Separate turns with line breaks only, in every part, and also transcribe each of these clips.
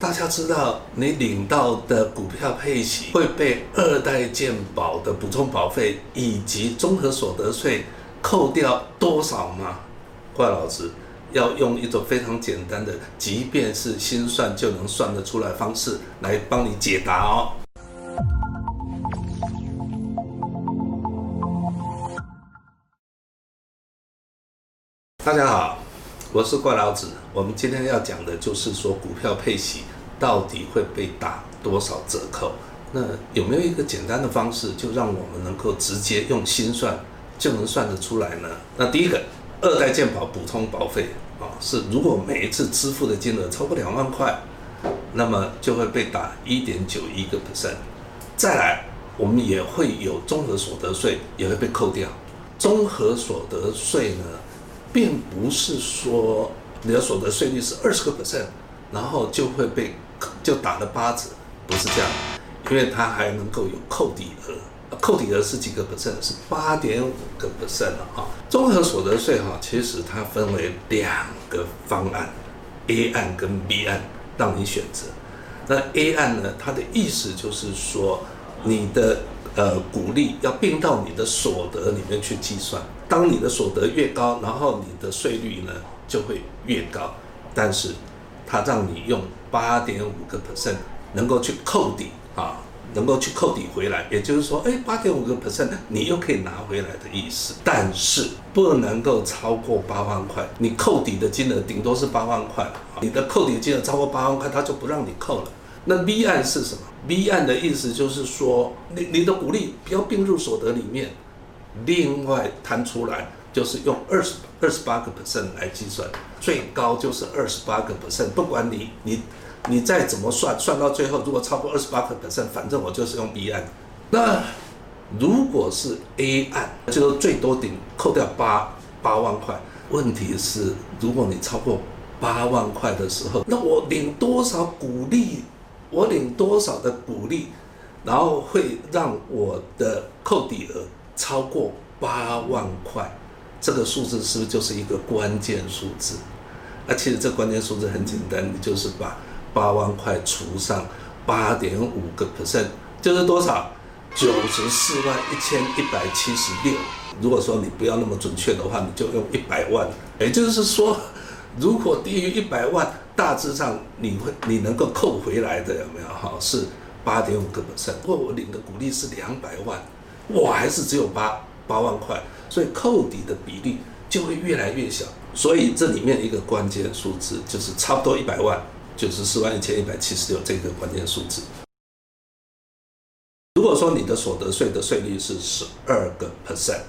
大家知道你领到的股票配息会被二代健保的补充保费以及综合所得税扣掉多少吗？怪老师要用一种非常简单的，即便是心算就能算得出来方式来帮你解答哦。大家好。我是怪老子，我们今天要讲的就是说股票配息到底会被打多少折扣？那有没有一个简单的方式，就让我们能够直接用心算就能算得出来呢？那第一个，二代健保补充保费啊，是如果每一次支付的金额超过两万块，那么就会被打一点九一个 percent。再来，我们也会有综合所得税也会被扣掉，综合所得税呢？并不是说你的所得税率是二十个 percent，然后就会被就打了八折，不是这样，因为它还能够有扣抵额，扣抵额是几个 percent？是八点五个 percent 了啊。综合所得税哈，其实它分为两个方案，A 案跟 B 案，让你选择。那 A 案呢，它的意思就是说你的。呃，鼓励要并到你的所得里面去计算。当你的所得越高，然后你的税率呢就会越高。但是，它让你用八点五个 percent 能够去扣抵啊，能够去扣抵回来。也就是说，哎，八点五个 percent 你又可以拿回来的意思。但是不能够超过八万块，你扣抵的金额顶多是八万块。你的扣抵金额超过八万块，它就不让你扣了。那 B 案是什么？B 案的意思就是说，你你的股利不要并入所得里面，另外摊出来就是用二十二十八个 percent 来计算，最高就是二十八个 percent，不管你你你再怎么算，算到最后如果超过二十八个 percent，反正我就是用 B 案。那如果是 A 案，就是最多顶扣掉八八万块。问题是，如果你超过八万块的时候，那我领多少股利？我领多少的股利，然后会让我的扣抵额超过八万块，这个数字是不是就是一个关键数字？啊，其实这关键数字很简单，你就是把八万块除上八点五个 percent，就是多少？九十四万一千一百七十六。如果说你不要那么准确的话，你就用一百万。也就是说，如果低于一百万。大致上你会你能够扣回来的有没有哈？是八点五个 percent。如果我领的股利是两百万，我还是只有八八万块，所以扣抵的比例就会越来越小。所以这里面一个关键数字就是差不多一百万，就是四万一千一百七十六这个关键数字。如果说你的所得税的税率是十二个 percent，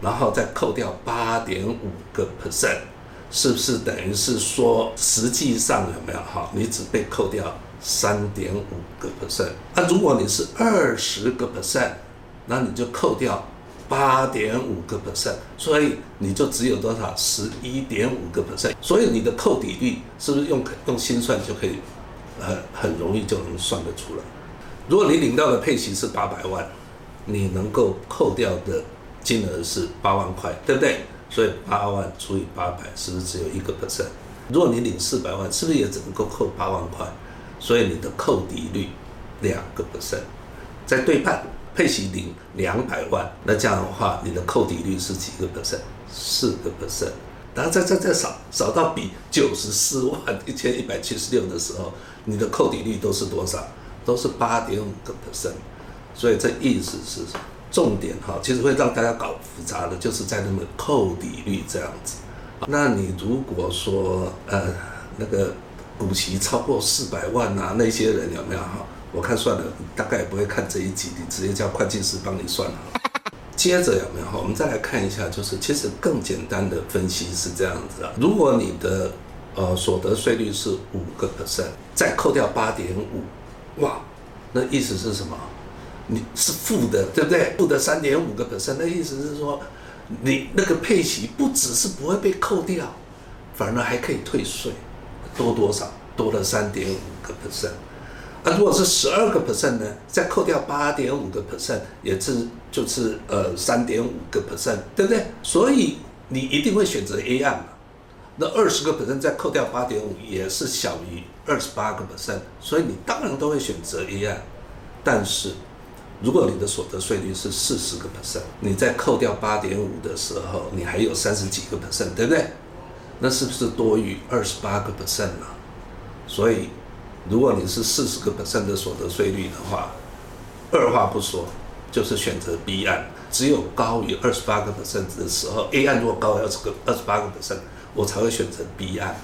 然后再扣掉八点五个 percent。是不是等于是说，实际上有没有哈？你只被扣掉三点五个 percent。那如果你是二十个 percent，那你就扣掉八点五个 percent，所以你就只有多少？十一点五个 percent。所以你的扣抵率是不是用用心算就可以很很容易就能算得出来？如果你领到的配息是八百万，你能够扣掉的金额是八万块，对不对？所以八万除以八百，是不是只有一个 percent？如果你领四百万，是不是也只能够扣八万块？所以你的扣抵率两个 percent。再对半，配息领两百万，那这样的话，你的扣抵率是几个 percent？四个 percent。然后再再再少少到比九十四万一千一百七十六的时候，你的扣抵率都是多少？都是八点五个 percent。所以这意思是？重点哈，其实会让大家搞复杂的，就是在那个扣抵率这样子。那你如果说呃那个股息超过四百万啊，那些人有没有哈？我看算了，大概也不会看这一集，你直接叫会计师帮你算好。接着有没有哈？我们再来看一下，就是其实更简单的分析是这样子啊。如果你的呃所得税率是五个 percent，再扣掉八点五，哇，那意思是什么？你是负的，对不对？负的三点五个 percent，那意思是说，你那个配息不只是不会被扣掉，反而还可以退税，多多少？多了三点五个 percent。那如果是十二个 percent 呢？再扣掉八点五个 percent，也是就是呃三点五个 percent，对不对？所以你一定会选择 A 案嘛？那二十个 percent 再扣掉八点五，也是小于二十八个 percent，所以你当然都会选择 A 案。但是，如果你的所得税率是四十个 percent，你在扣掉八点五的时候，你还有三十几个 percent，对不对？那是不是多于二十八个 percent 呢？所以，如果你是四十个 percent 的所得税率的话，二话不说就是选择 B 案。只有高于二十八个 percent 的时候，A 案如果高于二十个二十八个 percent，我才会选择 B 案。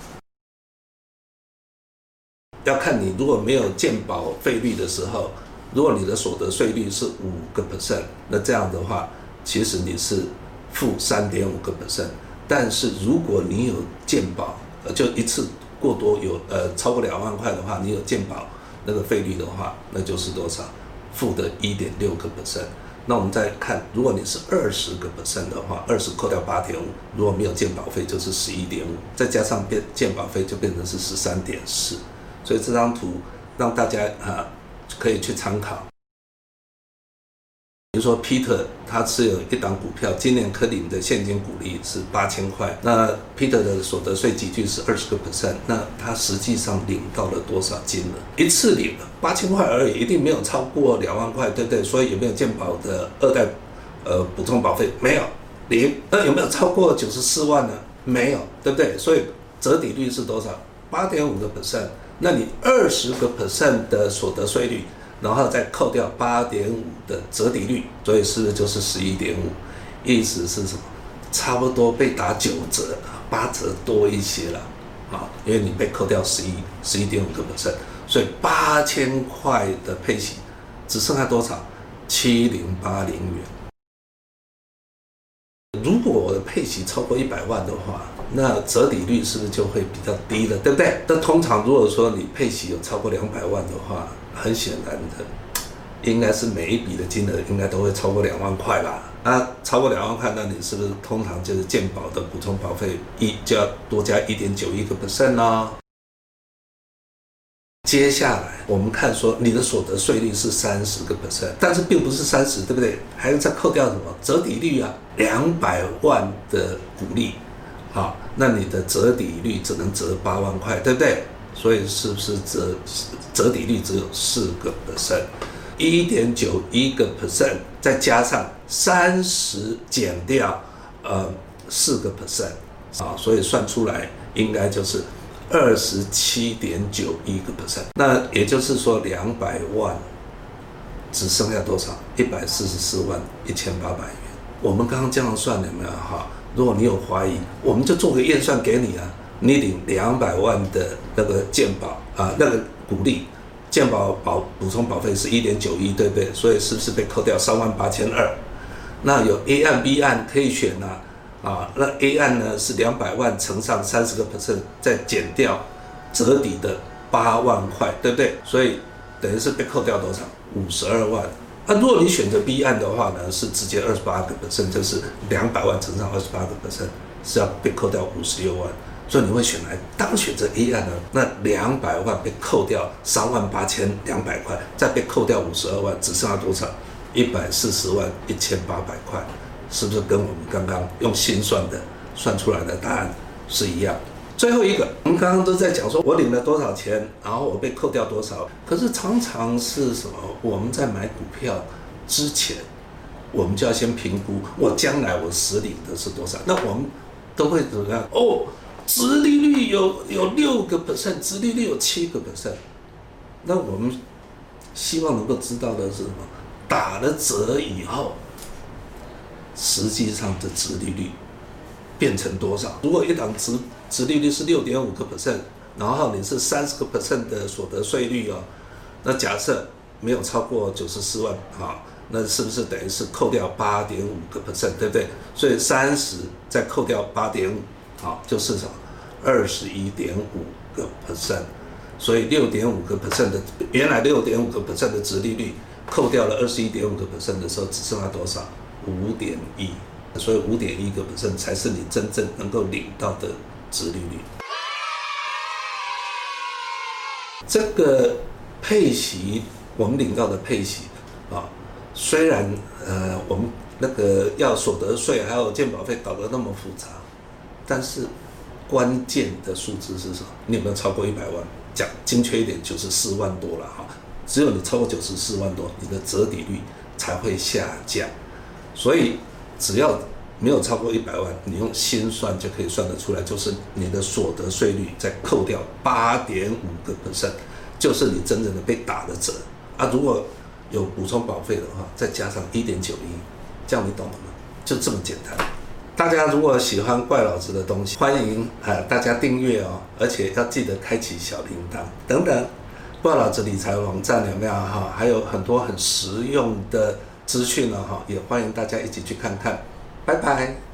要看你如果没有健保费率的时候，如果你的所得税率是五个 percent，那这样的话，其实你是负三点五个 percent。但是如果你有健保，呃，就一次过多有呃超过两万块的话，你有健保那个费率的话，那就是多少？负的一点六个 percent。那我们再看，如果你是二十个 percent 的话，二十扣掉八点五，如果没有健保费就是十一点五，再加上变健保费就变成是十三点四。所以这张图让大家啊可以去参考。比如说，Peter 他持有一档股票，今年可领的现金股利是八千块。那 Peter 的所得税级距是二十个 percent，那他实际上领到了多少金额？一次领八千块而已，一定没有超过两万块，对不对？所以有没有健保的二代呃补充保费？没有，零。那有没有超过九十四万呢？没有，对不对？所以折抵率是多少？八点五个 percent。那你二十个 percent 的所得税率？然后再扣掉八点五的折抵率，所以是不是就是十一点五？意思是什么？差不多被打九折，八折多一些了啊，因为你被扣掉十一十一点五个百分，所以八千块的配息只剩下多少？七零八零元。如果我的配息超过一百万的话，那折抵率是不是就会比较低了？对不对？那通常如果说你配息有超过两百万的话，很显然的，应该是每一笔的金额应该都会超过两万块吧？那超过两万块，那你是不是通常就是健保的补充保费一就要多加一点九一个 percent 呢？接下来我们看说你的所得税率是三十个 percent，但是并不是三十，对不对？还要再扣掉什么折抵率啊？两百万的股利，好，那你的折抵率只能折八万块，对不对？所以是不是折折抵率只有四个 percent，一点九一个 percent，再加上三十减掉呃四个 percent，啊，所以算出来应该就是二十七点九一个 percent。那也就是说两百万只剩下多少？一百四十四万一千八百元。我们刚刚这样算有没有哈？如果你有怀疑，我们就做个验算给你啊。你领两百万的那个健保啊，那个鼓励，健保保补充保费是一点九一，对不对？所以是不是被扣掉三万八千二？那有 A 案 B 案可以选呐，啊，那 A 案呢是两百万乘上三十个 percent，再减掉折抵的八万块，对不对？所以等于是被扣掉多少？五十二万。那如果你选择 B 案的话呢，是直接二十八个 percent，就是两百万乘上二十八个 percent，是要被扣掉五十六万。所以你会选来当选择 A 案呢？那两百万被扣掉三万八千两百块，再被扣掉五十二万，只剩下多少？一百四十万一千八百块，是不是跟我们刚刚用心算的算出来的答案是一样？最后一个，我们刚刚都在讲说我领了多少钱，然后我被扣掉多少。可是常常是什么？我们在买股票之前，我们就要先评估我将来我实领的是多少。那我们都会怎么样？哦。殖利率有有六个 percent，殖利率有七个 percent，那我们希望能够知道的是什么？打了折以后，实际上的殖利率变成多少？如果一档值值利率是六点五个 percent，然后你是三十个 percent 的所得税率哦，那假设没有超过九十四万啊，那是不是等于是扣掉八点五个 percent，对不对？所以三十再扣掉八点五。好，就是什么，二十一点五个 percent，所以六点五个 percent 的原来六点五个 percent 的值利率，扣掉了二十一点五个 percent 的时候，只剩下多少？五点一，所以五点一个 percent 才是你真正能够领到的殖利率。这个配息，我们领到的配息啊，虽然呃，我们那个要所得税还有健保费搞得那么复杂。但是，关键的数字是什么？你有没有超过一百万？讲精确一点，九十四万多了哈。只有你超过九十四万多，你的折抵率才会下降。所以只要没有超过一百万，你用心算就可以算得出来，就是你的所得税率再扣掉八点五个 percent，就是你真正的被打的折啊。如果有补充保费的话，再加上一点九一，这样你懂了吗？就这么简单。大家如果喜欢怪老子的东西，欢迎啊大家订阅哦，而且要记得开启小铃铛等等。怪老子理财网站有没有哈？还有很多很实用的资讯了哈，也欢迎大家一起去看看。拜拜。